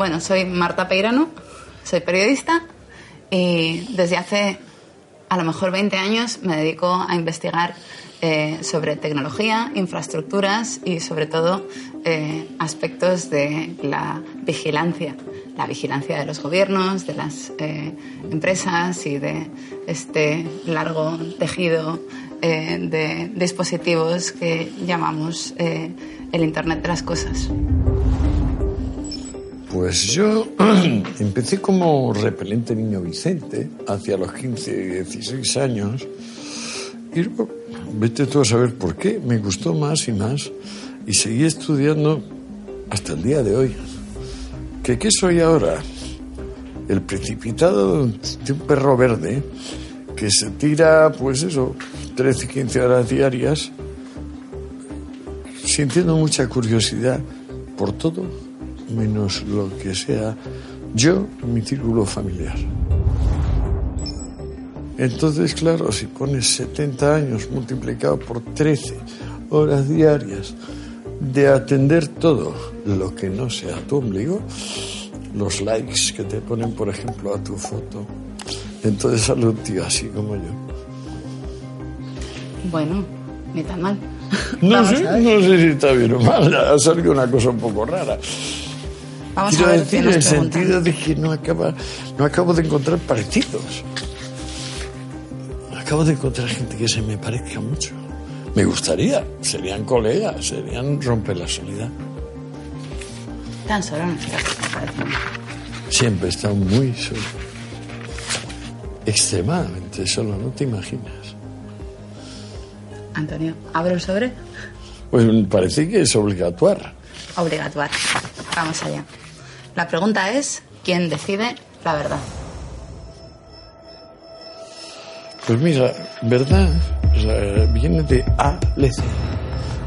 Bueno, soy Marta Peirano, soy periodista y desde hace a lo mejor 20 años me dedico a investigar eh, sobre tecnología, infraestructuras y sobre todo eh, aspectos de la vigilancia, la vigilancia de los gobiernos, de las eh, empresas y de este largo tejido de dispositivos que llamamos el Internet de las Cosas. Pues yo empecé como repelente niño Vicente hacia los 15, 16 años y vete tú a saber por qué, me gustó más y más y seguí estudiando hasta el día de hoy. ¿Que qué soy ahora? El precipitado de un perro verde que se tira, pues eso, 13, 15 horas diarias, sintiendo mucha curiosidad por todo menos lo que sea yo, mi círculo familiar. Entonces, claro, si pones 70 años multiplicado por 13 horas diarias de atender todo lo que no sea tu ombligo, los likes que te ponen, por ejemplo, a tu foto, entonces sale un tío así como yo. Bueno, ni tan mal. No sé, no sé si está bien o mal, ha salido una cosa un poco rara. Vamos Quiero a ver decir, en el sentido de que no, acaba, no acabo de encontrar parecidos. Acabo de encontrar gente que se me parezca mucho. Me gustaría, serían colegas, serían romper la soledad. Tan solo no. Siempre he estado muy solo. Extremadamente solo, no te imaginas. Antonio, ¿abro el sobre? Pues parece que es obligatorio. Obligatorio. Vamos allá. La pregunta es, ¿quién decide la verdad? Pues mira, verdad sea, viene de alece,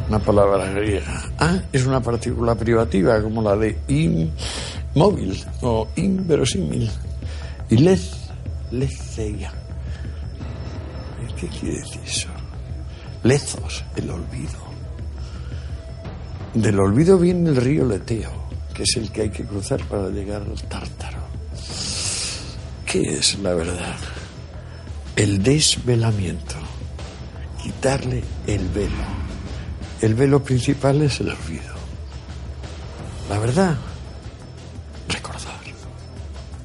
una palabra griega. A es una partícula privativa como la de inmóvil o inverosímil. Y lez, leceia. ¿Qué quiere decir eso? Lezos, el olvido. Del olvido viene el río Leteo, que es el que hay que cruzar para llegar al Tártaro. ¿Qué es la verdad? El desvelamiento, quitarle el velo. El velo principal es el olvido. La verdad, recordar,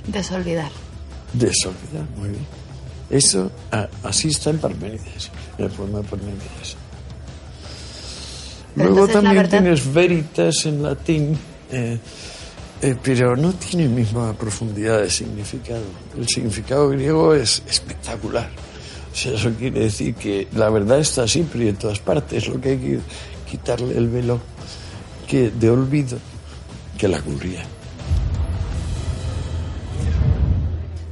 Desolvidar. desolvidar, muy bien. Eso, a- así está en Parménides, en el poema de Parménides. Pero Luego entonces también verdad- tienes veritas en latín, eh, eh, pero no tiene misma profundidad de significado. El significado griego es espectacular. O sea, eso quiere decir que la verdad está siempre y en todas partes. Lo que hay que quitarle el velo que de olvido que la cubría.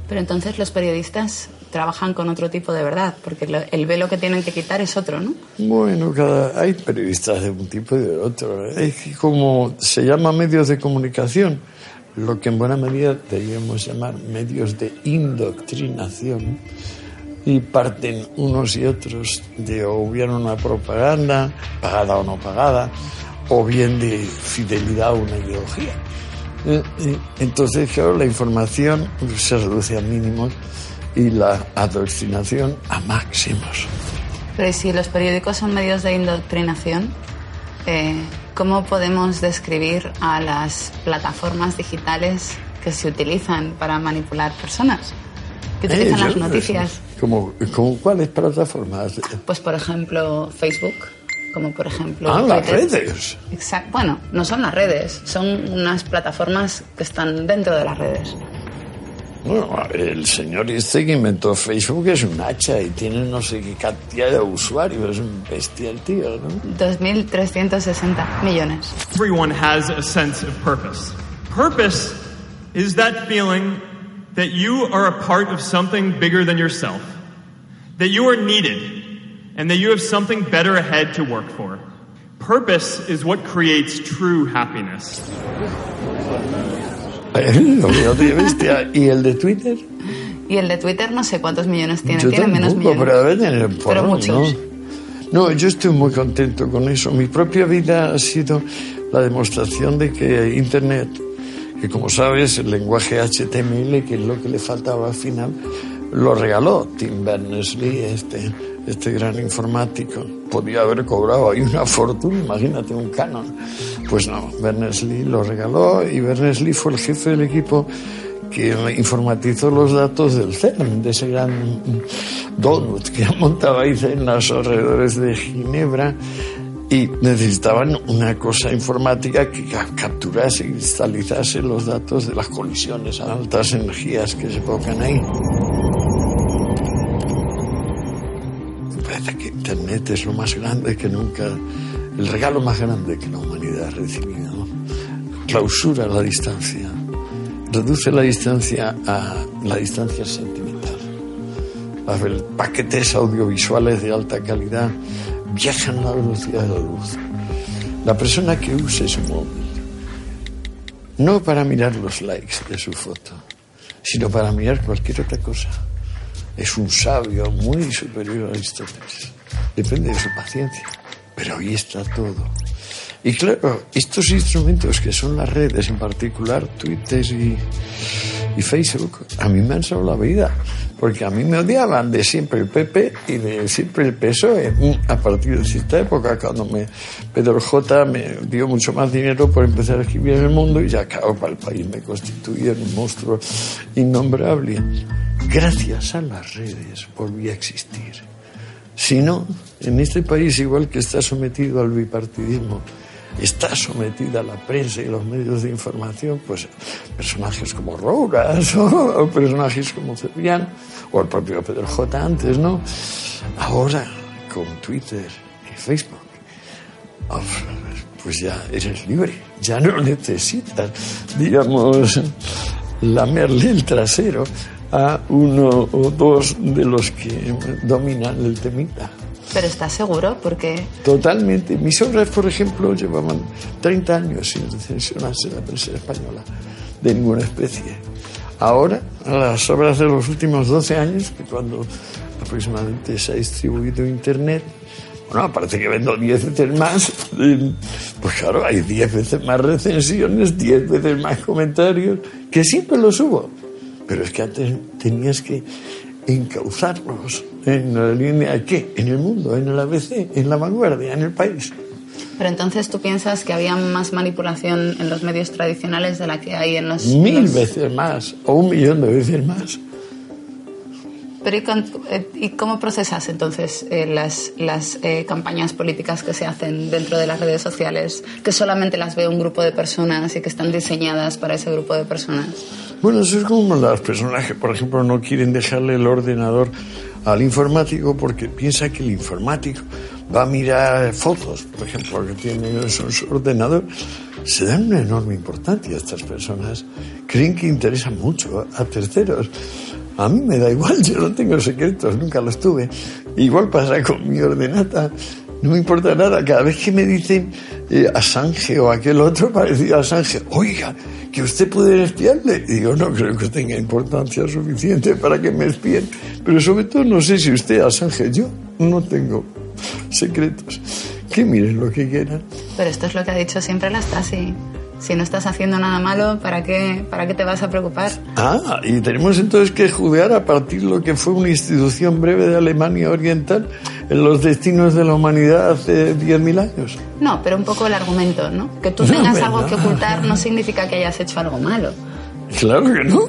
Pero entonces los periodistas trabajan con otro tipo de verdad, porque lo- el velo que tienen que quitar es otro, ¿no? Bueno, cada, hay periodistas de un tipo y de otro. Es como se llama medios de comunicación, lo que en buena medida deberíamos llamar medios de indoctrinación, y parten unos y otros de o bien una propaganda, pagada o no pagada, o bien de fidelidad a una ideología. Eh, eh, Entonces, claro, la información se reduce a mínimos y la adoctrinación a máximos. Pero ¿y si los periódicos son medios de indoctrinación, eh, ¿cómo podemos describir a las plataformas digitales que se utilizan para manipular personas? Que utilizan Eh, las noticias. ¿Como, como cuáles plataformas? Pues por ejemplo Facebook, como por ejemplo Ah, las redes. Exacto. Bueno, no son las redes, son unas plataformas que están dentro de las redes. Bueno, a ver, el señor este que inventó Facebook es un hacha y tiene no sé qué cantidad de usuarios, es un bestia el tío, ¿no? 2.360 millones. Everyone has a sense of purpose. Purpose is that feeling that you are a part of something bigger than yourself, that you are needed, and that you have something better ahead to work for. Purpose is what creates true happiness. Lo veo de bestia. ¿Y el de Twitter? Y el de Twitter no sé cuántos millones tiene, Yo tiene menos tampoco, millones. pero debe tener un Pero muchos. ¿no? No, yo estoy muy contento con eso. Mi propia vida ha sido la demostración de que Internet, que como sabes, el lenguaje HTML, que es lo que le faltaba al final, lo regaló Tim Berners-Lee, este, este gran informático. Podía haber cobrado ahí una fortuna, imagínate un canon. Pues no, Berners-Lee lo regaló y Berners-Lee fue el jefe del equipo que informatizó los datos del CERN, de ese gran donut que montaba ahí en los alrededores de Ginebra y necesitaban una cosa informática que capturase y cristalizase los datos de las colisiones a altas energías que se provocan ahí. Internet es lo más grande que nunca, el regalo más grande que la humanidad ha recibido. Clausura la distancia, reduce la distancia a la distancia sentimental. Los paquetes audiovisuales de alta calidad viajan a la velocidad de la luz. La persona que use su móvil, no para mirar los likes de su foto, sino para mirar cualquier otra cosa, es un sabio muy superior a Aristóteles. Depende de su paciencia, pero ahí está todo. Y claro, estos instrumentos que son las redes, en particular Twitter y, y Facebook, a mí me han salvado la vida porque a mí me odiaban de siempre el PP y de siempre el PSOE. A partir de cierta época, cuando me, Pedro J me dio mucho más dinero por empezar a escribir en el mundo y ya, claro, para el país me constituía un monstruo innombrable. Gracias a las redes volví a existir. Si no, en este país, igual que está sometido al bipartidismo, está sometida a la prensa y los medios de información, pues personajes como Rogas o, personajes como Cebrián o el propio Pedro J antes, ¿no? Ahora con Twitter y Facebook, pues ya eres libre, ya no necesitas, digamos, lamerle el trasero a uno o dos de los que dominan el temita. ¿Pero estás seguro? Porque... Totalmente. Mis obras, por ejemplo, llevaban 30 años sin recensionarse en la prensa española, de ninguna especie. Ahora, las obras de los últimos 12 años, que cuando aproximadamente se ha distribuido Internet, bueno, parece que vendo 10 veces más, pues claro, hay 10 veces más recensiones, 10 veces más comentarios, que siempre los hubo. Pero es que antes tenías que encauzarlos en la línea qué, en el mundo, en el ABC, en la vanguardia, en el país. Pero entonces tú piensas que había más manipulación en los medios tradicionales de la que hay en los... Mil veces más, o un millón de veces más. Pero ¿y, eh, cómo procesas entonces eh, las, las eh, campañas políticas que se hacen dentro de las redes sociales, que solamente las ve un grupo de personas y que están diseñadas para ese grupo de personas? Bueno, eso es como las personas que, por ejemplo, no quieren dejarle el ordenador al informático porque piensa que el informático va a mirar fotos, por ejemplo, que tiene su ordenador. Se dan una enorme importancia a estas personas. Creen que interesan mucho a terceros. A mí me da igual, yo no tengo secretos, nunca los tuve. Igual pasa con mi ordenata. No me importa nada. Cada vez que me dicen eh, Assange o aquel otro parecido a Assange, oiga, que usted puede espiarle. Y digo, no creo que tenga importancia suficiente para que me espíen. Pero sobre todo no sé si usted, Assange, yo no tengo secretos. Que miren lo que quieran. Pero esto es lo que ha dicho siempre la Stasi. Si no estás haciendo nada malo, ¿para qué, ¿para qué te vas a preocupar? Ah, y tenemos entonces que judear a partir de lo que fue una institución breve de Alemania Oriental en los destinos de la humanidad hace 10.000 años. No, pero un poco el argumento, ¿no? Que tú tengas algo que ocultar no significa que hayas hecho algo malo. Claro que no.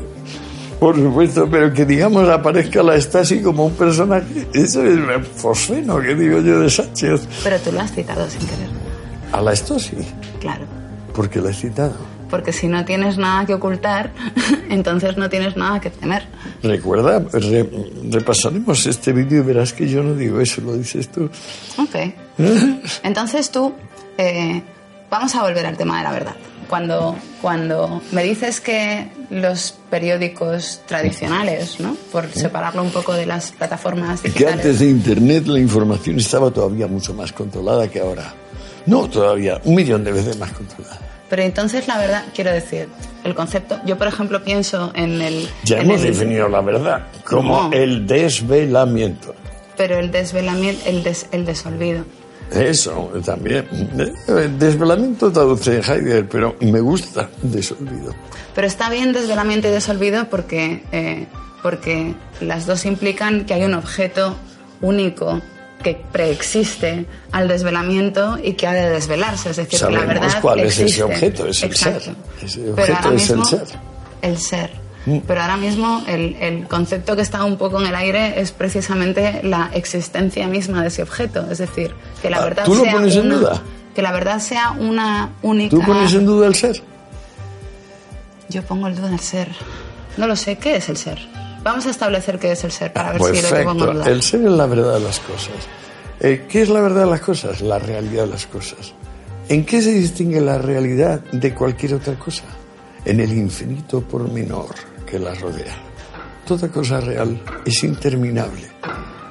Por supuesto, pero que digamos aparezca la Stasi como un personaje, eso es el fosfeno que digo yo de Sánchez. Pero tú lo has citado sin querer. ¿A la Stasi? Claro. ¿Por qué la he citado? Porque si no tienes nada que ocultar, entonces no tienes nada que temer. Recuerda, repasaremos este vídeo y verás que yo no digo eso, lo dices tú. Ok. Entonces tú, eh, vamos a volver al tema de la verdad. Cuando, cuando me dices que los periódicos tradicionales, ¿no? por separarlo un poco de las plataformas digitales... Que antes de Internet la información estaba todavía mucho más controlada que ahora. No, todavía, un millón de veces más controlada. Pero entonces la verdad, quiero decir, el concepto, yo por ejemplo pienso en el... Ya hemos definido la verdad como el desvelamiento. Pero el desvelamiento, el, des, el desolvido. Eso, también. El desvelamiento traduce Heidegger, pero me gusta desolvido. Pero está bien desvelamiento y desolvido porque, eh, porque las dos implican que hay un objeto único que preexiste al desvelamiento y que ha de desvelarse. Es decir, Sabemos la verdad cuál existe. es ese objeto, es el Exacto. ser. Ese objeto es el ser. El ser. Mm. Pero ahora mismo el, el concepto que está un poco en el aire es precisamente la existencia misma de ese objeto. Es decir, que la Ah, verdad ¿tú lo sea pones en una, duda? Que la verdad sea una única... ¿Tú pones en duda el ser? Yo pongo el duda el ser. No lo sé, ¿qué es el ser? Vamos a establecer qué es el ser para ver si lo pongo en Perfecto. duda. El ser es la verdad de las cosas. Eh, ¿Qué es la verdad de las cosas? La realidad de las cosas. ¿En qué se distingue la realidad de cualquier otra cosa? En el infinito pormenor que la rodea. Toda cosa real es interminable.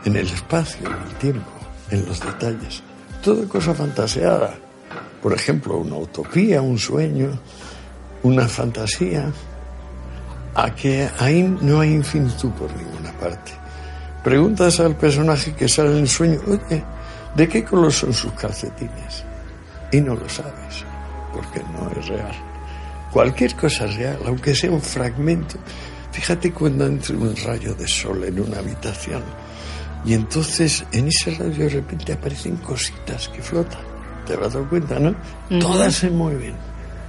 En el espacio, en el tiempo, en los detalles. Toda cosa fantaseada. Por ejemplo, una utopía, un sueño, una fantasía, a que ahí no hay infinitud por ninguna parte. Preguntas al personaje que sale en el sueño, oye, ¿de qué color son sus calcetines? Y no lo sabes, porque no es real. Cualquier cosa es real, aunque sea un fragmento. Fíjate cuando entra un rayo de sol en una habitación y entonces en ese rayo de repente aparecen cositas que flotan. ¿Te has dado cuenta, no? Todas se mueven,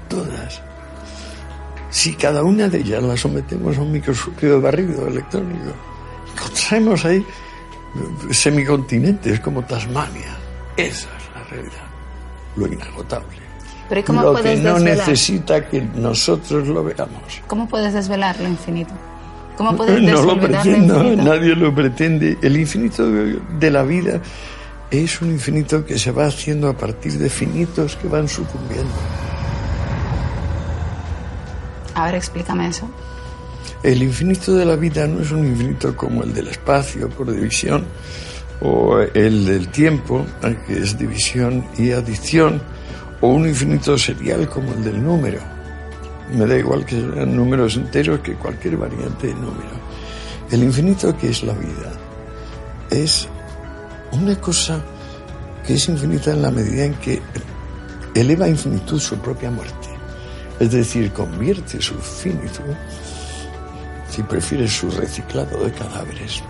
todas. Si cada una de ellas la sometemos a un microscopio de barrido electrónico, encontramos ahí semicontinentes como Tasmania. Esa es la realidad, lo inagotable. Pero ¿y cómo lo que no desvelar? necesita que nosotros lo veamos. ¿Cómo puedes desvelar lo infinito? ¿Cómo puedes No lo pretendo, nadie lo pretende. El infinito de la vida es un infinito que se va haciendo a partir de finitos que van sucumbiendo. A ver, explícame eso. El infinito de la vida no es un infinito como el del espacio por división o el del tiempo, que es división y adición, o un infinito serial como el del número. Me da igual que sean números enteros que cualquier variante de número. El infinito que es la vida es una cosa que es infinita en la medida en que eleva a infinitud su propia muerte. Es decir, convierte su finitud si prefieres su reciclado de cadáveres,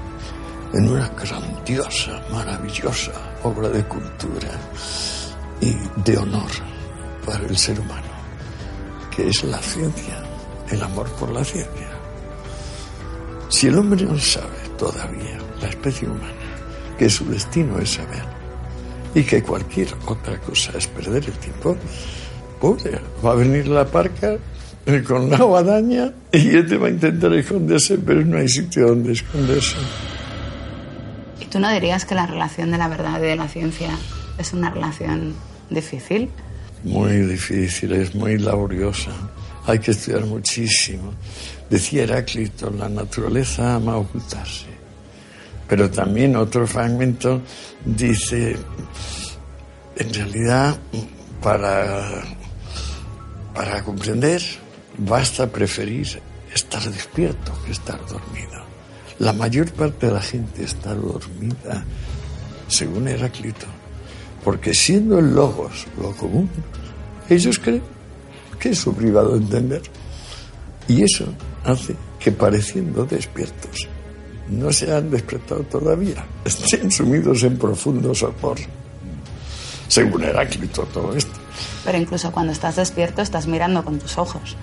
en una grandiosa, maravillosa obra de cultura y de honor para el ser humano, que es la ciencia, el amor por la ciencia. Si el hombre no sabe todavía, la especie humana, que su destino es saber y que cualquier otra cosa es perder el tiempo, pobre, va a venir la parca eh, con la guadaña y este va a intentar esconderse, pero no hay sitio donde esconderse. ¿Y tú no dirías que la relación de la verdad y de la ciencia es una relación difícil? Muy difícil, es muy laboriosa. Hay que estudiar muchísimo. Decía Heráclito, la naturaleza ama ocultarse. Pero también otro fragmento dice, en realidad, para, para comprender, basta preferir estar despierto que estar dormido. La mayor parte de la gente está dormida, según Heráclito, porque siendo el logos lo común, ellos creen que es su privado entender. Y eso hace que pareciendo despiertos, no se han despertado todavía, estén sumidos en profundo sopor. Según Heráclito todo esto. Pero incluso cuando estás despierto estás mirando con tus ojos.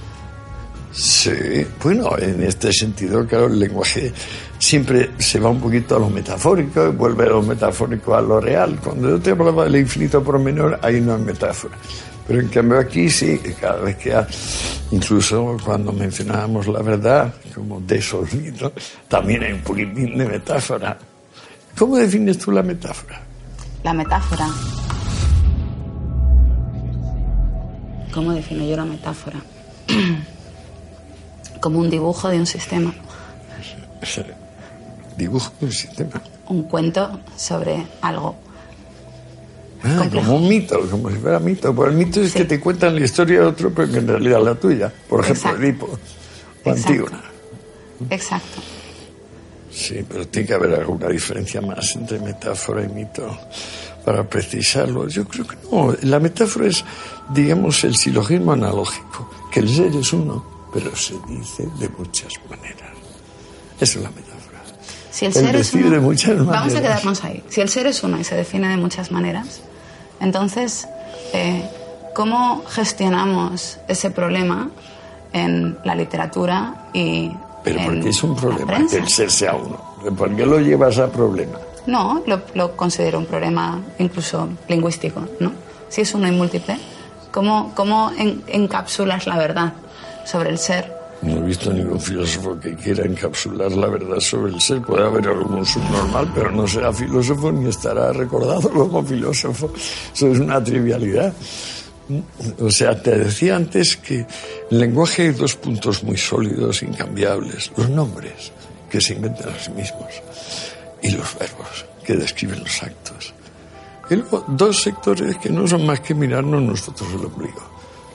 Sí, bueno, en este sentido, claro, el lenguaje siempre se va un poquito a lo metafórico, vuelve a lo metafórico a lo real. Cuando yo te hablaba del infinito por menor, ahí no hay metáfora. Pero en cambio aquí sí, cada vez que, ha, incluso cuando mencionábamos la verdad, como desolvido, también hay un poquitín de metáfora. ¿Cómo defines tú la metáfora? La metáfora. ¿Cómo defino yo la metáfora? Como un dibujo de un sistema, Dibujo un sistema. un cuento sobre algo. Ah, como un mito, como si fuera mito. Pues el mito es Sí. que te cuentan la historia de otro, pero que en realidad es la tuya. Por ejemplo, Exacto. Edipo o. Antígona. Exacto. Sí, pero tiene que haber alguna diferencia más entre metáfora y mito. Para precisarlo. Yo creo que no. La metáfora es, digamos, el silogismo analógico, que el ser es uno, pero se dice de muchas maneras. Esa es la metáfora. Si el, ser es uno, de muchas maneras. Vamos a quedarnos ahí. Si el ser es uno y se define de muchas maneras, entonces, eh, ¿cómo gestionamos ese problema en la literatura y Pero en porque es un problema que el ser sea uno. ¿Por qué lo llevas a problema? No, lo, considero un problema incluso lingüístico, ¿no? Si es uno y múltiple, ¿cómo, cómo en- encapsulas la verdad sobre el ser? No he visto ningún filósofo que quiera encapsular la verdad sobre el ser. Puede haber algún subnormal, pero no será filósofo ni estará recordado como filósofo. Eso es una trivialidad. O sea, te decía antes que el lenguaje hay dos puntos muy sólidos, incambiables. Los nombres, que se inventan a sí mismos, y los verbos, que describen los actos. Y luego dos sectores que no son más que mirarnos nosotros el ombligo.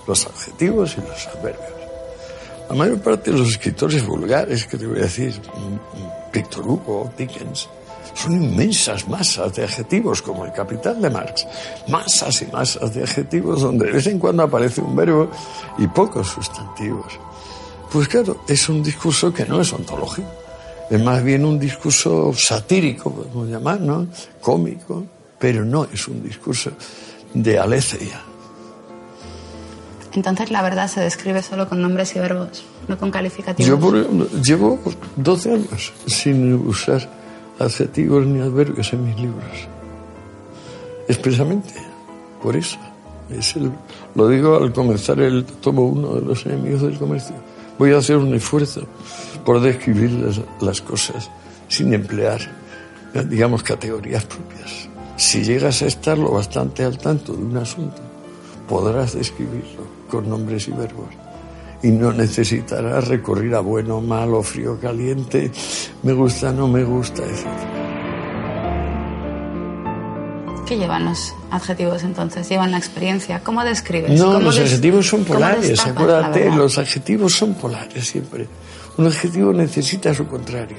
Los adjetivos y los adverbios. La mayor parte de los escritores vulgares, que te voy a decir, mm, mm, Víctor Hugo, Dickens, son inmensas masas de adjetivos, como el Capital de Marx. Masas y masas de adjetivos donde de vez en cuando aparece un verbo y pocos sustantivos. Pues claro, es un discurso que no es ontológico. Es más bien un discurso satírico, podemos llamar, ¿no? Cómico, pero no es un discurso de aletheia. Entonces la verdad se describe solo con nombres y verbos, no con calificativos. Yo por ejemplo, llevo 12 años sin usar adjetivos ni adverbios en mis libros. Expresamente, por eso. Es el- lo digo al comenzar el tomo uno de los enemigos del comercio. Voy a hacer un esfuerzo por describir las, cosas sin emplear, digamos, categorías propias. Si llegas a estar lo bastante al tanto de un asunto, podrás describirlo con nombres y verbos y no necesitarás recurrir a bueno, malo, frío, caliente, me gusta, no me gusta, etc. ¿Qué llevan los adjetivos entonces? Llevan la experiencia. ¿Cómo describes? No, ¿Cómo los des- adjetivos son polares, destapas acuérdate, los adjetivos son polares siempre. Un adjetivo necesita su contrario.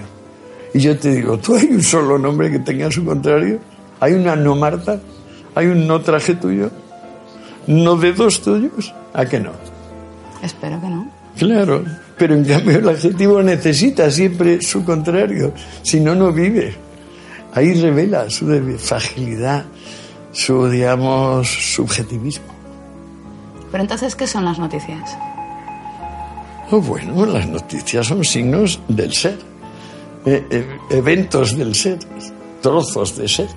Y yo te digo, ¿tú hay un solo nombre que tenga su contrario? ¿Hay una no Marta? ¿Hay un no traje tuyo? ¿No de dos tuyos? ¿A que no? Espero que no. Claro, pero en cambio el adjetivo necesita siempre su contrario, si no, no vive. Ahí revela su fragilidad, su, digamos, subjetivismo. Pero entonces, ¿qué son las noticias? Oh, bueno, las noticias son signos del ser, eh, eh, eventos del ser, trozos de ser.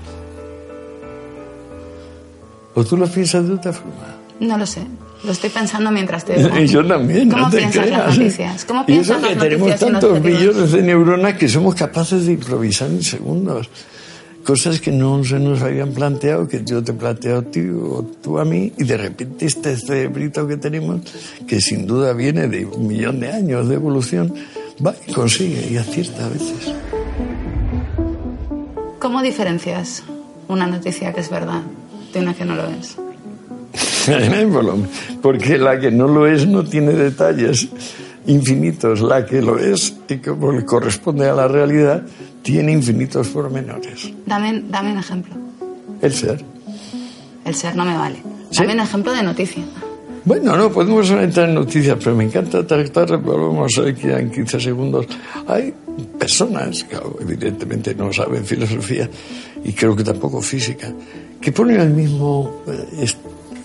¿O tú lo piensas de otra forma? No lo sé. Lo estoy pensando mientras te digo. Y yo también, ¿Cómo no te piensas creas. las noticias? ¿Cómo y piensas eso que las tenemos noticias y los tantos millones de neuronas que somos capaces de improvisar en segundos. Cosas que no se nos habían planteado, que yo te he planteado a ti o tú a mí, y de repente este cerebrito que tenemos, que sin duda viene de un millón de años de evolución, va y consigue y acierta a veces. ¿Cómo diferencias una noticia que es verdad de una que no lo es? Porque la que no lo es no tiene detalles infinitos. La que lo es, y como le corresponde a la realidad, tiene infinitos pormenores. Dame, dame un ejemplo. El ser. El ser no me vale. ¿Sí? Dame un ejemplo de noticia. Bueno, no podemos entrar en noticias, pero me encanta tratar, volvemos a que en 15 segundos. Hay personas, que evidentemente no saben filosofía y creo que tampoco física, que ponen el mismo, eh,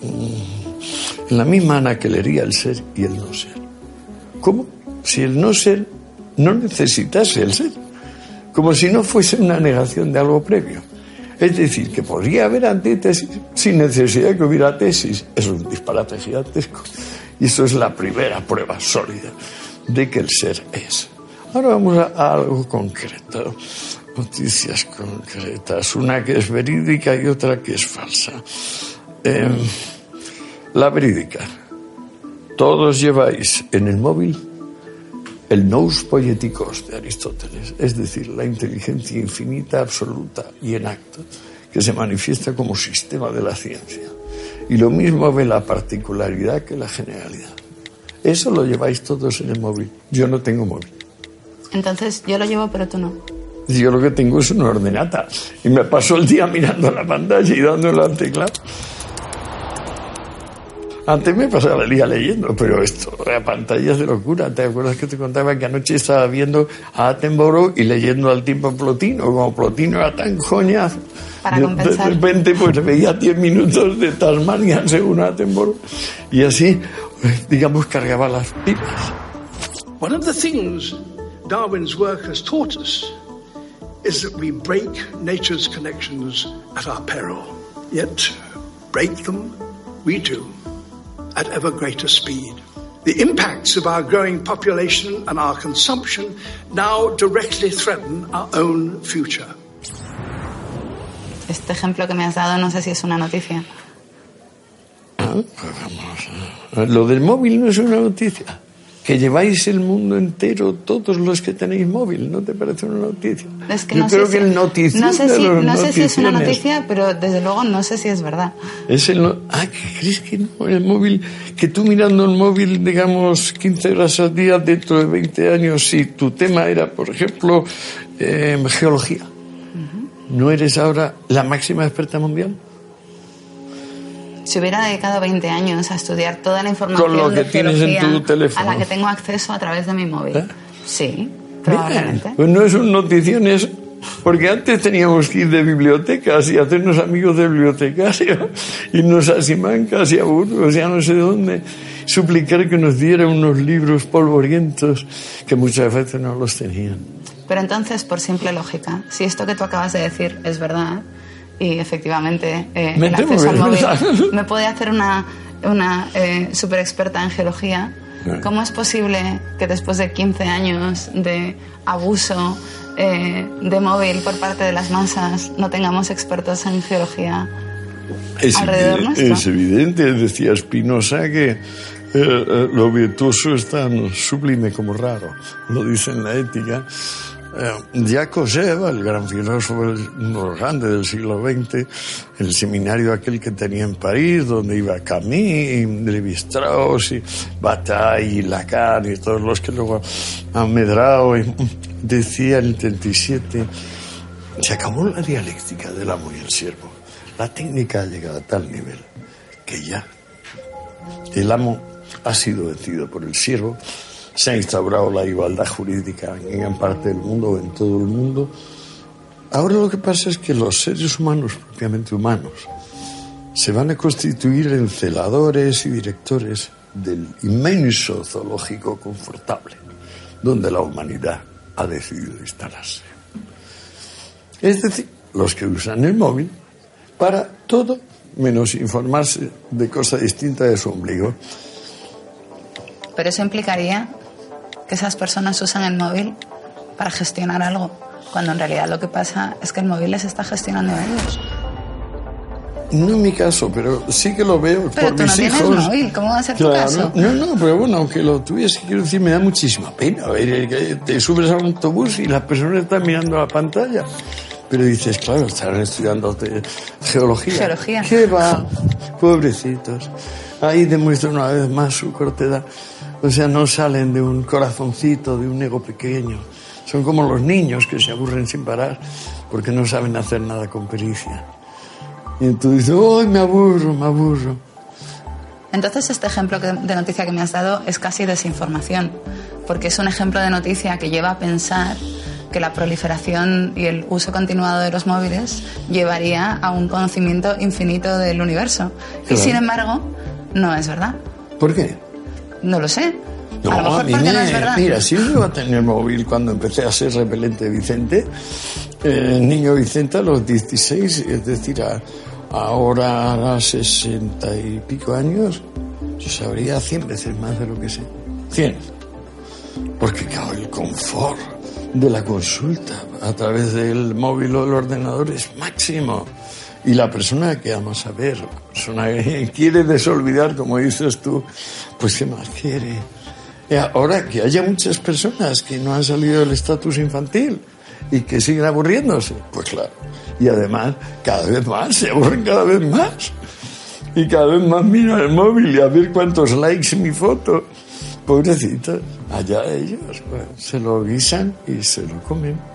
mm, en la misma anaquelería el ser y el no ser. ¿Cómo? Si el no ser no necesitase el ser. Como si no fuese una negación de algo previo. Es decir, que podría haber antítesis sin necesidad de que hubiera tesis. Es un disparate gigantesco. Y eso es la primera prueba sólida de que el ser es. Ahora vamos a, algo concreto. Noticias concretas. Una que es verídica y otra que es falsa. Em, la verídica. Todos lleváis en el móvil el nous poieticos de Aristóteles, es decir, la inteligencia infinita, absoluta y en acto, que se manifiesta como sistema de la ciencia. Y lo mismo ve la particularidad que la generalidad. Eso lo lleváis todos en el móvil. Yo no tengo móvil. Entonces yo lo llevo, pero tú no. Yo lo que tengo es una ordenata y me paso el día mirando la pantalla y dándole al teclado. Antes me pasaba el día leyendo, pero esto, la pantalla es de locura. ¿Te acuerdas que te contaba que anoche estaba viendo a Attenborough y leyendo al tiempo Plotino? Como Plotino era tan coñazo. Para de, compensar. de repente pues veía 10 minutos de Tasmania según Attenborough y así, digamos, cargaba las pilas. One of the things Darwin's work has taught us is that we break nature's connections at our peril. Yet, break them we do at ever greater speed. The impacts of our growing population and our consumption now directly threaten our own future. Este ejemplo que me has dado no sé si es una noticia. Ah, pues vamos a- Lo del móvil no es una noticia. Que lleváis el mundo entero, todos los que tenéis móvil, ¿no te parece una noticia? Es que Yo no creo sé que si, el notición no sé si, no sé si es una noticia, pero desde luego no sé si es verdad. Es el ah, ¿qué crees que no? El móvil, que tú mirando el móvil, digamos, 15 horas al día dentro de 20 años, si tu tema era, por ejemplo, eh, geología, ¿no eres ahora la máxima experta mundial? Si hubiera dedicado 20 años a estudiar toda la información Con lo de que tienes en tu teléfono. a la que tengo acceso a través de mi móvil. ¿Eh? Sí, probablemente. Pues no es un notición, es porque antes teníamos que ir de bibliotecas y hacernos amigos de bibliotecarios, irnos a Simancas y a Burgos, ya no sé dónde, suplicar que nos diera unos libros polvorientos que muchas veces no los tenían. Pero entonces, por simple lógica, si esto que tú acabas de decir es verdad, y efectivamente eh, el acceso al móvil me puede hacer una, una eh, super experta en geología. ¿cómo es posible que después de 15 años de abuso eh, de móvil por parte de las masas no tengamos expertos en geología? Es, Alrededor nuestro. es evidente, decía Spinoza, que eh, eh, lo virtuoso es tan sublime como raro, lo dice en la ética. Eh, Seva, el gran filósofo, uno del siglo XX, el seminario aquel que tenía en París, donde iba y Levi-Strauss, y Bataille, y Lacan, y todos los que luego han medrado, y decía en el 37, se acabó la dialéctica del amo y el siervo. La técnica ha llegado a tal nivel que ya el amo ha sido vencido por el siervo, se ha instaurado la igualdad jurídica en gran parte del mundo en todo el mundo. Ahora lo que pasa es que los seres humanos, propiamente humanos, se van a constituir en celadores y directores del inmenso zoológico confortable, donde la humanidad ha decidido instalarse. Es decir, los que usan el móvil para todo menos informarse de cosas distintas de su ombligo. Pero eso implicaría que esas personas usan el móvil para gestionar algo, cuando en realidad lo que pasa es que el móvil les está gestionando a ellos. No en mi caso, pero sí que lo veo Pero por tú mis no tienes hijos. móvil, ¿cómo va a ser tu Claro, caso? No, no, pero bueno, aunque lo tuviese, quiero decir, me da muchísima pena. ver que te subes al autobús y las personas están mirando la pantalla. Pero dices, claro, están estudiando geología. Geología. ¿Qué va? Pobrecitos. Ahí demuestran una vez más su cortedad. O sea, no salen de un corazoncito, de un ego pequeño. Son como los niños que se aburren sin parar porque no saben hacer nada con pericia. Y entonces dices, ¡ay, me aburro, me aburro! Entonces este ejemplo de noticia que me has dado es casi desinformación, porque es un ejemplo de noticia que lleva a pensar que la proliferación y el uso continuado de los móviles llevaría a un conocimiento infinito del universo. Y Claro. sin embargo, no es verdad. ¿Por qué? No lo sé. No, a lo mejor mí porque no me- es verdad. Mira, si yo iba a tener móvil cuando empecé a ser repelente Vicente, eh, niño Vicente a los 16, es decir, a- ahora a 60 y pico años, yo sabría 100 veces más de lo que sé. 100. Porque, claro, el confort de la consulta a través del móvil o del ordenador es máximo. Y la persona que vamos a ver, la persona que quiere desolvidar, como dices tú, pues ¿qué más quiere? Y ahora que haya muchas personas que no han salido del estatus infantil y que siguen aburriéndose, pues claro. Y además, cada vez más, se aburren cada vez más. Y cada vez más miran el móvil y a ver cuántos likes mi foto. Pobrecitos, allá ellos, pues, se lo guisan y se lo comen.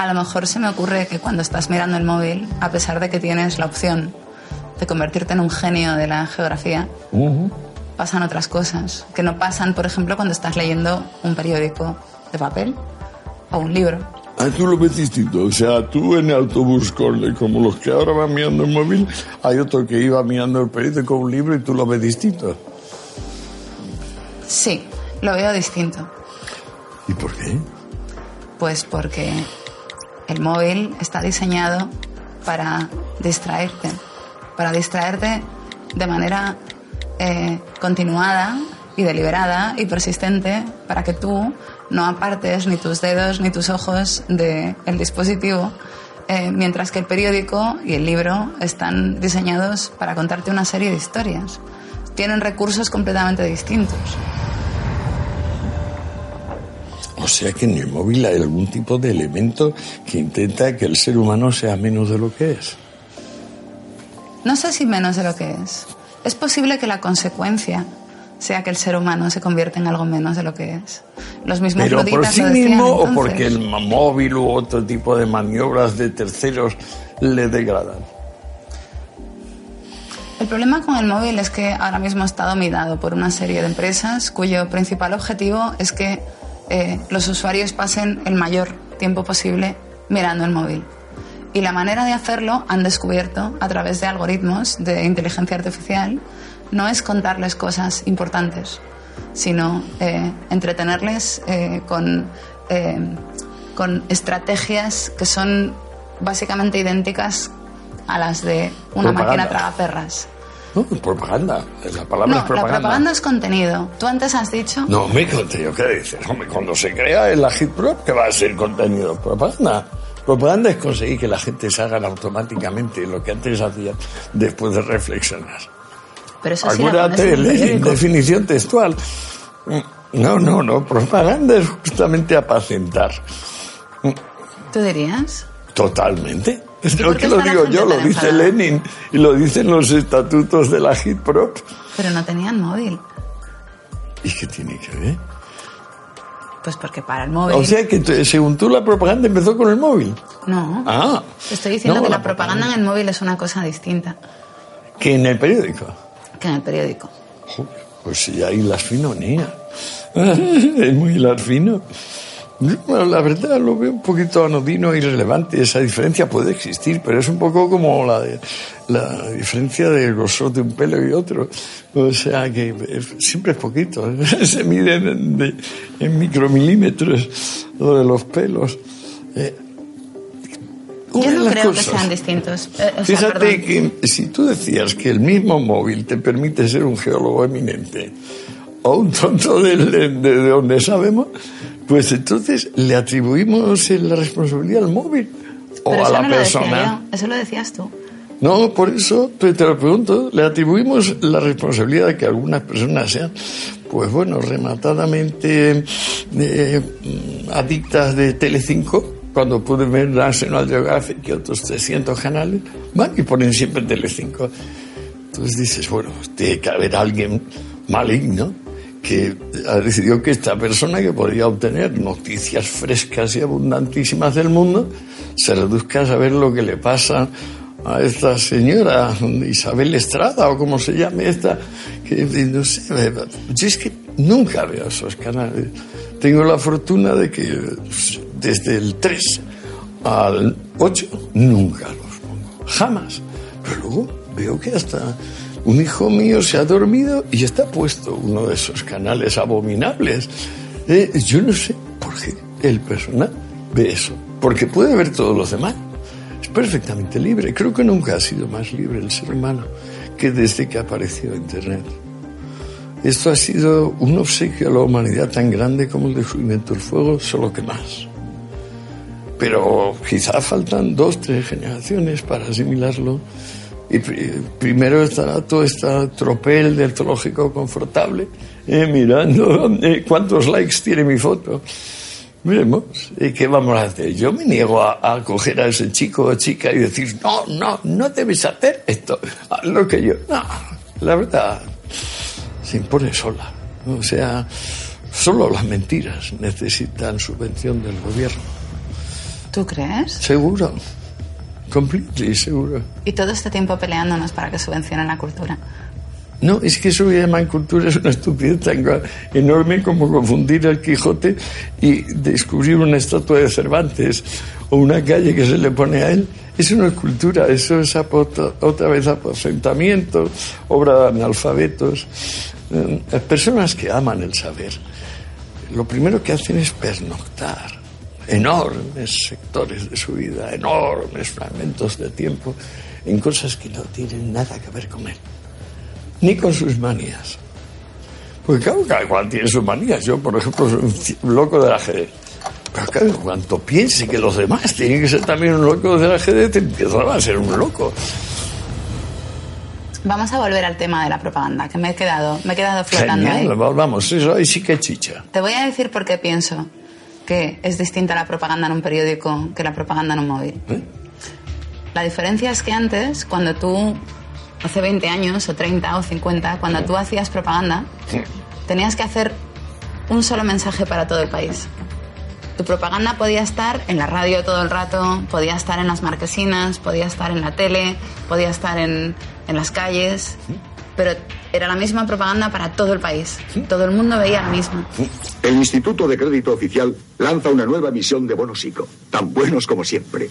A lo mejor se me ocurre que cuando estás mirando el móvil, a pesar de que tienes la opción de convertirte en un genio de la geografía, pasan otras cosas que no pasan, por ejemplo, cuando estás leyendo un periódico de papel o un libro. Ah, tú lo ves distinto. O sea, tú en el autobús, con, como los que ahora van mirando el móvil, hay otro que iba mirando el periódico un libro y tú lo ves distinto. Sí, lo veo distinto. ¿Y por qué? Pues porque el móvil está diseñado para distraerte, para distraerte de manera eh, continuada y deliberada y persistente para que tú no apartes ni tus dedos ni tus ojos del dispositivo, eh, mientras que el periódico y el libro están diseñados para contarte una serie de historias. Tienen recursos completamente distintos. O sea que en el móvil hay algún tipo de elemento que intenta que el ser humano sea menos de lo que es. No sé si menos de lo que es. Es posible que la consecuencia sea que el ser humano se convierta en algo menos de lo que es. Los mismos Pero por sí lo decían, mismo o porque el móvil u otro tipo de maniobras de terceros le degradan. El problema con el móvil es que ahora mismo está dominado por una serie de empresas cuyo principal objetivo es que eh, los usuarios pasen el mayor tiempo posible mirando el móvil. Y la manera de hacerlo han descubierto a través de algoritmos de inteligencia artificial no es contarles cosas importantes, sino eh, entretenerles eh, con, con estrategias que son básicamente idénticas a las de una Propaganda. máquina tragaperras. No, propaganda. La palabra No, es la propaganda. propaganda es contenido. Tú antes has dicho... No, me contenido, ¿qué dices? Hombre, cuando se crea el Agitprop, ¿qué va a ser contenido? Propaganda. Propaganda es conseguir que la gente se haga automáticamente lo que antes hacían después de reflexionar. Pero eso sí Acuérdate, Lenin, periódico. definición textual. No, no, no. Propaganda es justamente apacentar. ¿Tú dirías? Totalmente. Es ¿Y lo por qué que lo la digo yo, lo dice enfadada? Lenin y lo dicen los estatutos de la Agitprop. Pero no tenían móvil. ¿Y qué tiene que ver? Pues porque para el móvil... O sea que según tú la propaganda empezó con el móvil. no. Ah. Estoy diciendo No, que la, propaganda en el móvil es una cosa distinta Que en el periódico. que en el periódico. Joder, Pues sí, hay las finonías. es muy hilar fino. Bueno, la verdad lo veo un poquito anodino e irrelevante. Esa diferencia puede existir, pero es un poco como la, de- la diferencia del grosor de un pelo y otro. O sea que es- siempre es poquito. Se mide en, de- en micromilímetros lo de los pelos. Eh, Yo no creo que sean distintos. Eh, o sea, Fíjate perdón. que si tú decías que el mismo móvil te permite ser un geólogo eminente o un tonto del- de, de donde sabemos, pues entonces le atribuimos la responsabilidad al móvil o Pero a la no persona. eso lo decías tú. No, por eso te, te lo pregunto, le atribuimos la responsabilidad de que algunas personas sean, pues bueno, rematadamente eh, adictas de Telecinco, cuando pueden ver National Geographic y otros 300 canales, van y ponen siempre Telecinco. Entonces dices, bueno, tiene que haber alguien maligno que ha decidido que esta persona que podría obtener noticias frescas y abundantísimas del mundo se reduzca a saber lo que le pasa a esta señora Isabel Estrada o como se llame esta que no sé yo es que nunca veo esos canales. Tengo la fortuna de que desde el 3 al 8 nunca los pongo. Jamás. Pero luego veo que hasta un hijo mío se ha dormido y está puesto uno de esos canales abominables. Eh, yo no sé por qué el personal ve eso, porque puede ver todos los demás. Es perfectamente libre. Creo que nunca ha sido más libre el ser humano que desde que apareció Internet. Esto ha sido un obsequio a la humanidad tan grande como el descubrimiento del fuego, solo que más. Pero quizá faltan dos, tres generaciones para asimilarlo. Y pri- primero estará todo este tropel del zoológico confortable, eh, mirando eh, cuántos likes tiene mi foto. Veremos. ¿Y qué vamos a hacer? Yo me niego a, a coger a ese chico o chica y decir, no, no, no debes hacer esto. Haz lo que yo. No, la verdad se impone sola. O sea, solo las mentiras necesitan subvención del gobierno. ¿Tú crees? Seguro. Completely seguro. Y todo este tiempo peleándonos para que subvencionen la cultura. No, es que eso que llaman cultura es una estupidez tan enorme como confundir el Quijote y descubrir una estatua de Cervantes o una calle que se le pone a él. Eso no es cultura, eso es otra vez aposentamiento, obra de analfabetos, eh, personas que aman el saber. Lo primero que hacen es pernoctar enormes sectores de su vida, enormes fragmentos de tiempo en cosas que no tienen nada que ver con él, ni con sus manías. Porque claro, cada cual tiene sus manías. Yo, por ejemplo, soy un loco del ajedrez. Pero claro, cuanto piense que los demás tienen que ser también un loco del ajedrez, empieza a ser un loco. Vamos a volver al tema de la propaganda, que me he quedado, me he quedado flotando Genial, Vamos, eso ahí sí que chicha. Te voy a decir por qué pienso que es distinta la propaganda en un periódico que la propaganda en un móvil. ¿Eh? La diferencia es que antes, cuando tú, hace 20 años, o 30 o 50, cuando tú hacías propaganda, tenías que hacer un solo mensaje para todo el país. Tu propaganda podía estar en la radio todo el rato, podía estar en las marquesinas, podía estar en la tele, podía estar en, en las calles, pero era la misma propaganda para todo el país. Todo el mundo veía la misma. El Instituto de Crédito Oficial lanza una nueva emisión de bonos ICO, tan buenos como siempre.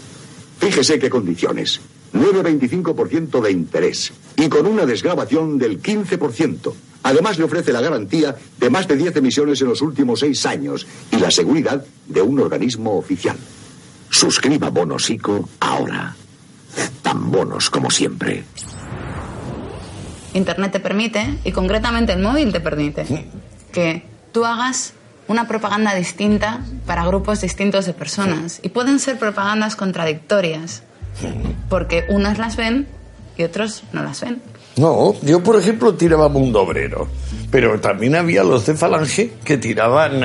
Fíjese qué condiciones. 9,25% de interés y con una desgrabación del 15%. Además le ofrece la garantía de más de 10 emisiones en los últimos seis años y la seguridad de un organismo oficial. Suscriba Bonos ICO ahora. Tan bonos como siempre. Internet te permite, y concretamente el móvil te permite, que tú hagas una propaganda distinta para grupos distintos de personas. Y pueden ser propagandas contradictorias, porque unas las ven y otros no las ven. No, yo por ejemplo tiraba Mundo Obrero, pero también había los de Falange que tiraban,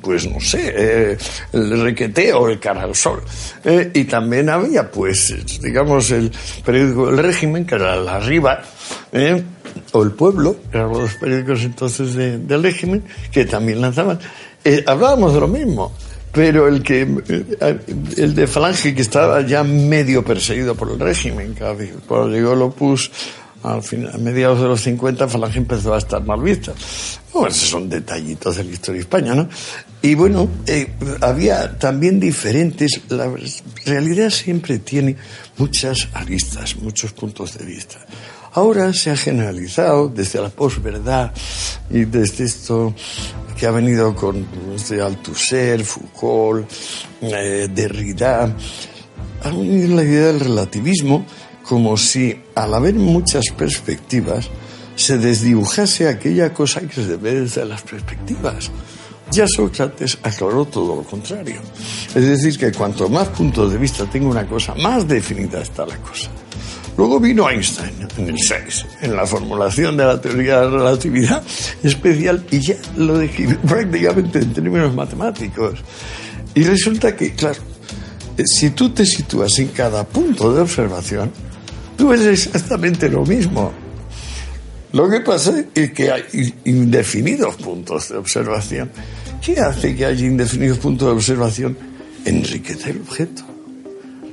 pues no sé, eh, el requeteo, el cara al sol. Eh, y también había, pues, digamos, el periódico del régimen, que era la Arriba, eh, o El Pueblo, eran los periódicos entonces del régimen, que también lanzaban. hablábamos de lo mismo pero el que el de Falange que estaba ya medio perseguido por el régimen cuando llegó el Opus al final, a mediados de los 50 Falange empezó a estar mal vista. Bueno, esos son detallitos de la historia de España, ¿no? Y bueno, eh, había también diferentes, la realidad siempre tiene muchas aristas, muchos puntos de vista. Ahora se ha generalizado desde la posverdad y desde esto que ha venido con desde Althusser, Foucault, eh, Derrida, ha venido la idea del relativismo como si al haber muchas perspectivas se desdibujase aquella cosa que se ve desde las perspectivas. Ya Sócrates aclaró todo lo contrario. Es decir, que cuanto más puntos de vista tenga una cosa, más definida está la cosa. Luego vino Einstein en el 6, en la formulación de la teoría de la relatividad especial, y ya lo dejé prácticamente en términos matemáticos. Y resulta que, claro, si tú te sitúas en cada punto de observación, tú ves exactamente lo mismo. Lo que pasa es que hay indefinidos puntos de observación. ¿Qué hace que haya indefinidos puntos de observación? Enriquece el objeto.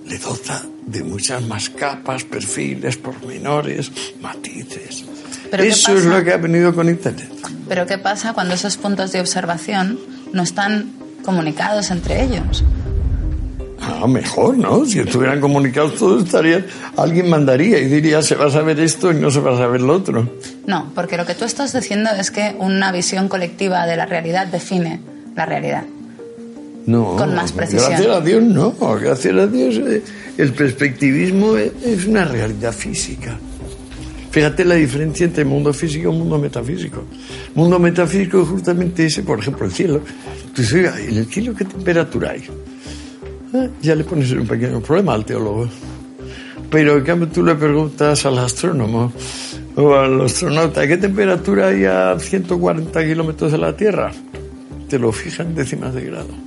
Le dota de muchas más capas, perfiles, pormenores, matices. Eso es lo que ha venido con Internet. Pero ¿qué pasa cuando esos puntos de observación no están comunicados entre ellos? Ah, mejor, ¿no? Si estuvieran comunicados todos estarían... Alguien mandaría y diría se va a saber esto y no se va a saber lo otro. No, porque lo que tú estás diciendo es que una visión colectiva de la realidad define la realidad. No, con más precisión. Gracias a Dios no, gracias a Dios eh, el perspectivismo es una realidad física. Fíjate la diferencia entre mundo físico y mundo metafísico. Mundo metafísico es justamente ese, por ejemplo, el cielo. Dices, oiga, ¿en el cielo qué temperatura hay? Ah, ya le pones un pequeño problema al teólogo. Pero en cambio tú le preguntas al astrónomo o al astronauta, ¿qué temperatura hay a 140 kilómetros de la Tierra? Te lo fijan décimas de grado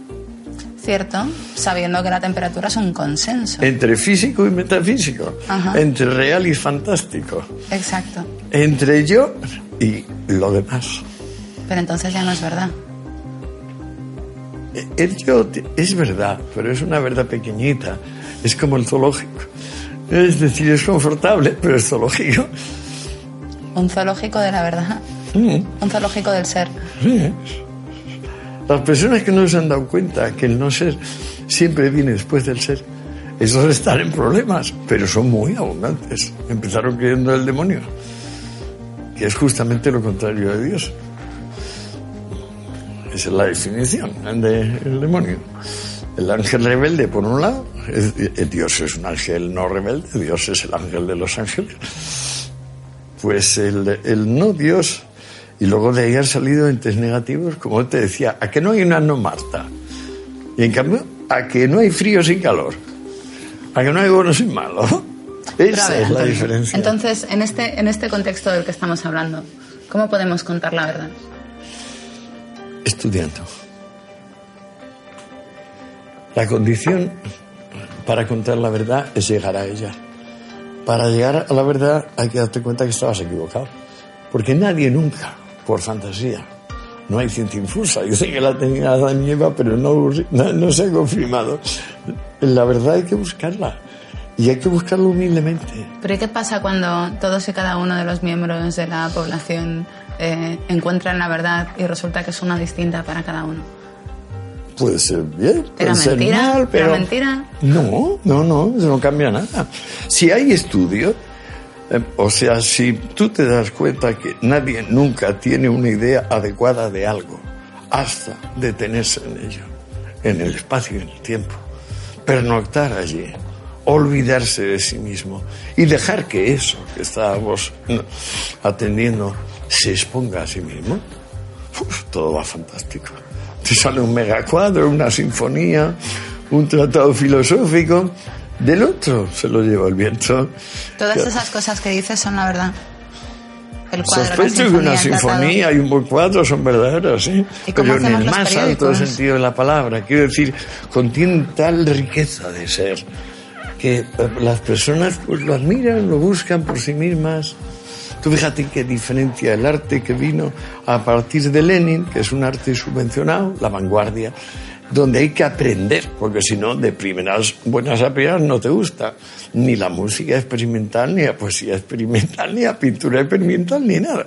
cierto, sabiendo que la temperatura es un consenso. Entre físico y metafísico, entre real y fantástico. Exacto. Entre yo y lo demás. Pero entonces ya no es verdad. El yo es verdad, pero es una verdad pequeñita. Es como el zoológico. Es decir, es confortable, pero es zoológico. Un zoológico de la verdad. Un zoológico del ser. Sí. Las personas que no se han dado cuenta que el no ser siempre viene después del ser, esos están en problemas, pero son muy abundantes. Empezaron creyendo el demonio, que es justamente lo contrario de Dios. Esa es la definición del demonio. El ángel rebelde, por un lado, Dios es un ángel no rebelde, Dios es el ángel de los ángeles. Pues el, el no Dios y luego de ahí han salido entes negativos, como te decía, a que no hay una no Marta. Y en cambio, a que no hay frío sin calor. A que no hay bueno sin malo. Esa es la diferencia. Entonces, en este, en este contexto del que estamos hablando, ¿cómo podemos contar la verdad? Estudiando. La condición para contar la verdad es llegar a ella. Para llegar a la verdad hay que darte cuenta que estabas equivocado. Porque nadie nunca por fantasía. No hay ciencia infusa. Yo sé que la tenía Adán y Eva, pero no, no, se ha confirmado. La verdad hay que buscarla. Y hay que buscarla humildemente. Pero ¿qué pasa cuando todos y cada uno de los miembros de la población eh, encuentran la verdad y resulta que es una distinta para cada uno? Puede ser bien, puede ser mal, pero... mentira? No, no, no, eso no cambia nada. Si hay estudios eh, o sea, si tú te das cuenta que nadie nunca tiene una idea adecuada de algo, hasta detenerse en ello, en el espacio y en el tiempo, pernoctar allí, olvidarse de sí mismo y dejar que eso que estábamos atendiendo se exponga a sí mismo, todo va fantástico. Te sale un megacuadro, una sinfonía, un tratado filosófico del otro se lo lleva el viento. Todas esas cosas que dices son la verdad. El cuadro, Sospecho que una sinfonía y un buen cuadro son verdaderos, ¿sí? Pero en el más alto sentido de la palabra. Quiero decir, contienen tal riqueza de ser que eh, las personas pues lo admiran, lo buscan por sí mismas. Tú fíjate qué diferencia el arte que vino a partir de Lenin, que es un arte subvencionado, la vanguardia, donde hay que aprender, porque si no, de primeras buenas a primeras no te gusta ni la música experimental, ni la poesía experimental, ni la pintura experimental, ni nada.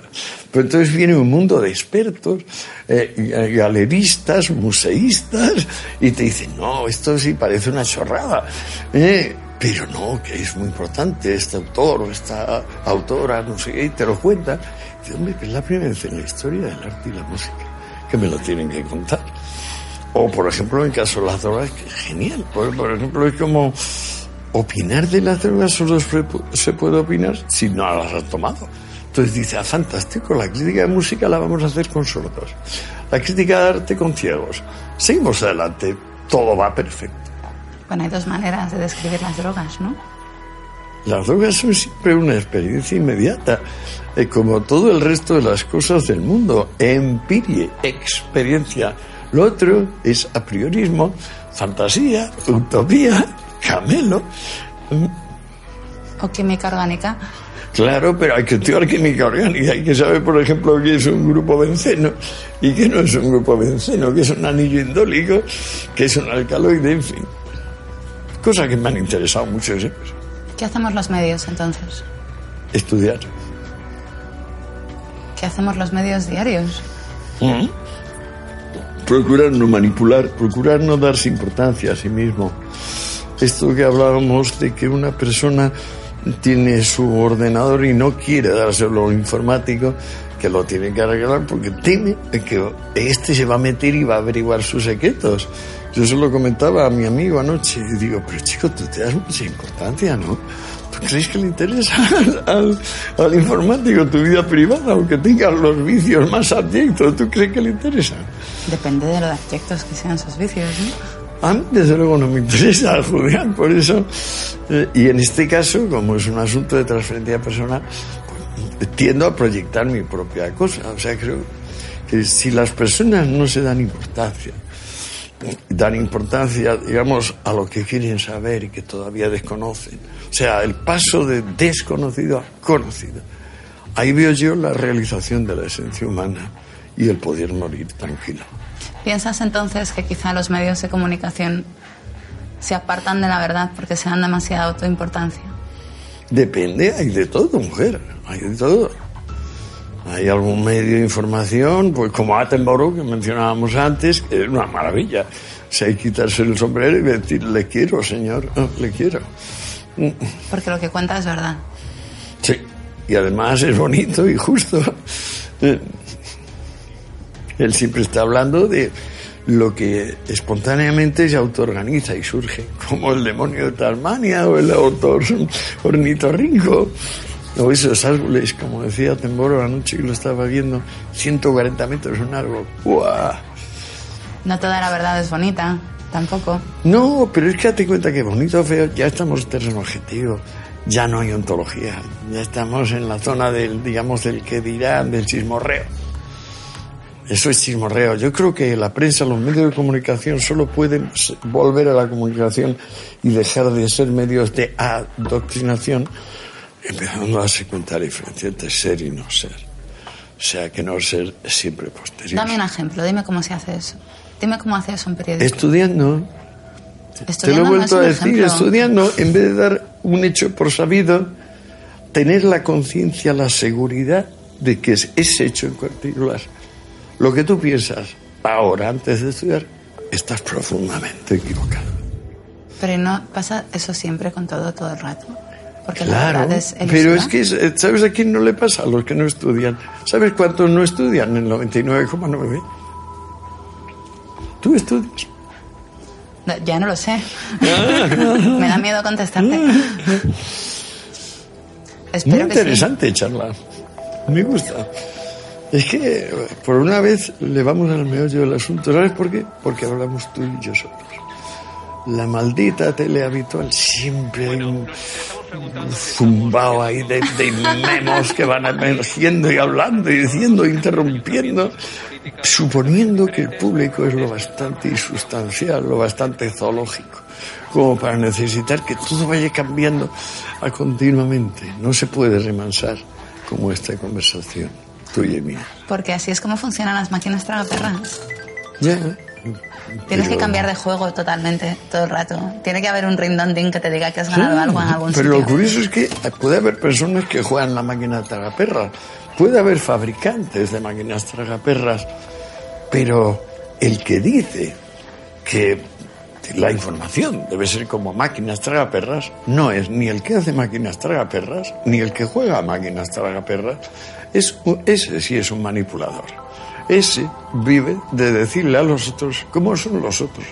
Pero entonces viene un mundo de expertos, eh, galeristas, museístas, y te dicen, no, esto sí parece una chorrada. Eh, pero no, que es muy importante este autor o esta autora, no sé qué, y te lo cuentan. Dice, hombre, que es la primera vez en la historia del arte y la música que me lo tienen que contar. O, por ejemplo, en caso de las drogas, genial. Por, por ejemplo, es como opinar de las drogas solo se puede opinar si no las has tomado. Entonces dice, ah, fantástico, la crítica de música la vamos a hacer con sordos. La crítica de arte con ciegos. Seguimos adelante, todo va perfecto. Bueno, hay dos maneras de describir las drogas, ¿no? Las drogas son siempre una experiencia inmediata, eh, como todo el resto de las cosas del mundo. Empirie, experiencia lo otro es a priorismo, fantasía, utopía, camelo. O química orgánica. Claro, pero hay que estudiar química orgánica. Hay que saber, por ejemplo, qué es un grupo benceno y qué no es un grupo benceno, qué es un anillo indólico, qué es un alcaloide, en fin. Cosas que me han interesado mucho siempre. ¿Qué hacemos los medios entonces? Estudiar. ¿Qué hacemos los medios diarios? ¿Mm? procurar no manipular, procurar no darse importancia a sí mismo. Esto que hablábamos de que una persona tiene su ordenador y no quiere dárselo informático, que lo tiene que arreglar porque teme que este se va a meter y va a averiguar sus secretos. Yo se lo comentaba a mi amigo anoche y digo, pero chico, tú te das mucha importancia, ¿no? ¿Tú crees que le interesa al, al informático tu vida privada, aunque tenga los vicios más abyectos? ¿Tú crees que le interesa? Depende de los aspectos que sean sus vicios, ¿no? A mí, desde luego, no me interesa juzgar, por eso. Eh, y en este caso, como es un asunto de transferencia personal, tiendo a proyectar mi propia cosa. O sea, creo que si las personas no se dan importancia, dan importancia, digamos, a lo que quieren saber y que todavía desconocen. O sea, el paso de desconocido a conocido. Ahí veo yo la realización de la esencia humana y el poder morir tranquilo. ¿Piensas entonces que quizá los medios de comunicación se apartan de la verdad porque se dan demasiada autoimportancia? Depende, hay de todo, mujer, hay de todo. Hay algún medio de información, pues como Attenborough, que mencionábamos antes, que es una maravilla. Si hay que quitarse el sombrero y decir, le quiero, señor, le quiero. Porque lo que cuenta es verdad. Sí, y además es bonito y justo. Él siempre está hablando de lo que espontáneamente se autoorganiza y surge, como el demonio de Tasmania o el autor ornitorrinco, o esos árboles, como decía Temboro anoche que lo estaba viendo, 140 metros un árbol. ¡Buah! No toda la verdad es bonita, tampoco. No, pero es que date cuenta que bonito o feo, ya estamos en terreno objetivo, ya no hay ontología, ya estamos en la zona del, digamos, del que dirán, del chismorreo. Eso es chismorreo. Yo creo que la prensa, los medios de comunicación solo pueden volver a la comunicación y dejar de ser medios de adoctrinación, empezando a darse cuenta la diferencia entre ser y no ser. O sea, que no ser siempre posterior. Dame un ejemplo, dime cómo se hace eso. Dime cómo hace eso un periodista. Estudiando. Te lo he vuelto a decir, estudiando, en vez de dar un hecho por sabido, tener la conciencia, la seguridad de que es ese hecho en particular lo que tú piensas ahora, antes de estudiar, estás profundamente equivocado. Pero no pasa eso siempre con todo, todo el rato. Porque claro, la verdad es pero es que, ¿sabes a quién no le pasa? A los que no estudian. ¿Sabes cuántos no estudian? El 99,9. ¿Tú estudias? ya no lo sé. Me da miedo contestarte. Muy interesante charla. Me gusta. Es que por una vez le vamos al meollo del asunto. ¿Sabes por qué? Porque hablamos tú y yo solos. La maldita tele habitual siempre hay un, zumbao ahí de, de, memos que van emergiendo y hablando y diciendo, interrumpiendo, suponiendo que el público es lo bastante insustancial, lo bastante zoológico, como para necesitar que todo vaya cambiando a continuamente. No se puede remansar como esta conversación tuya y mía. Porque así es como funcionan las máquinas tragaperras. Ya. Tienes que cambiar de juego totalmente todo el rato. Tiene que haber un ring que te diga que has ganado algo en algún pero sitio. Pero lo curioso es que puede haber personas que juegan la máquina tragaperras. Puede haber fabricantes de máquinas tragaperras. Pero el que dice que la información debe ser como máquinas tragaperras no es ni el que hace máquinas tragaperras ni el que juega a máquinas tragaperras. Es, ese sí es un manipulador. Ese vive de decirle a los otros cómo son los otros.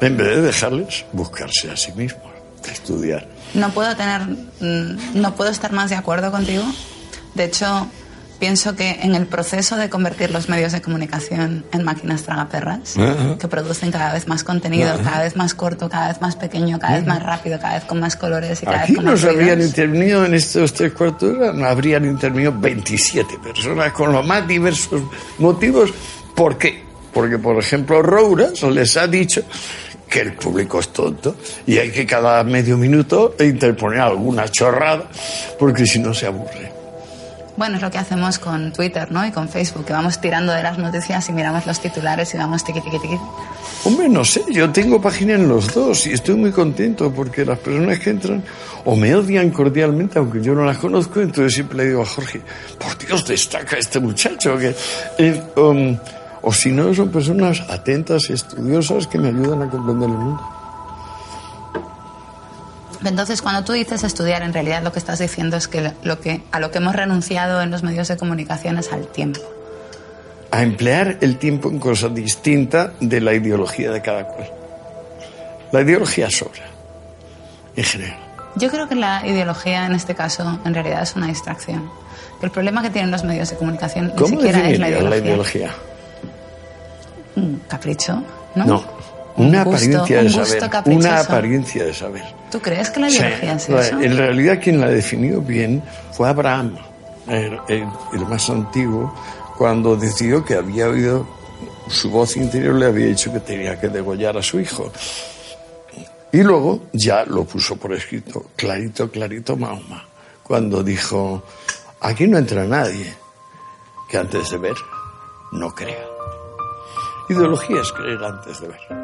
En vez de dejarles buscarse a sí mismos, estudiar. No puedo tener, mm, no puedo estar más de acuerdo contigo. De hecho, pienso que en el proceso de convertir los medios de comunicación en máquinas tragaperras, que producen cada vez más contenido, cada vez más corto, cada vez más pequeño, cada vez más rápido, cada vez con más colores y cada Aquí vez con más nos habrían ruidos. intervenido en estos tres cuartos de hora, habrían intervenido 27 personas con los más diversos motivos. ¿Por qué? Porque, por ejemplo, Roura les ha dicho que el público es tonto y hay que cada medio minuto interponer alguna chorrada, porque si no se aburre. Bueno, es lo que hacemos con Twitter, ¿no? Y con Facebook, que vamos tirando de las noticias y miramos los titulares y vamos tiqui, tiqui, tiqui. Hombre, no sé, yo tengo página en los dos y estoy muy contento porque las personas que entran o me odian cordialmente, aunque yo no las conozco, entonces siempre le digo a Jorge, por Dios, destaca este muchacho. que eh, um, O si no, son personas atentas y estudiosas que me ayudan a comprender el mundo. Entonces, cuando tú dices estudiar, en realidad lo que estás diciendo es que, lo que a lo que hemos renunciado en los medios de comunicación es al tiempo. A emplear el tiempo en cosas distintas de la ideología de cada cual. La ideología sobra, en general. Yo creo que la ideología en este caso en realidad es una distracción. El problema que tienen los medios de comunicación ni ¿Cómo siquiera es la ideología. la ideología? Un capricho, ¿no? No, Un una gusto- apariencia un de gusto saber. Una apariencia de saber. ¿Tú crees que la Sí, ideología es eso? En realidad quien la definió bien fue Abraham, el, el- el más antiguo, cuando decidió que había oído, su voz interior le había dicho que tenía que degollar a su hijo. Y luego ya lo puso por escrito, clarito, clarito Mahoma, cuando dijo, aquí no entra nadie, que antes de ver no crea. Ideología es creer antes de ver.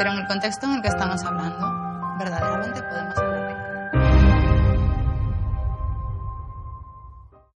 Pero en el contexto en el que estamos hablando, verdaderamente podemos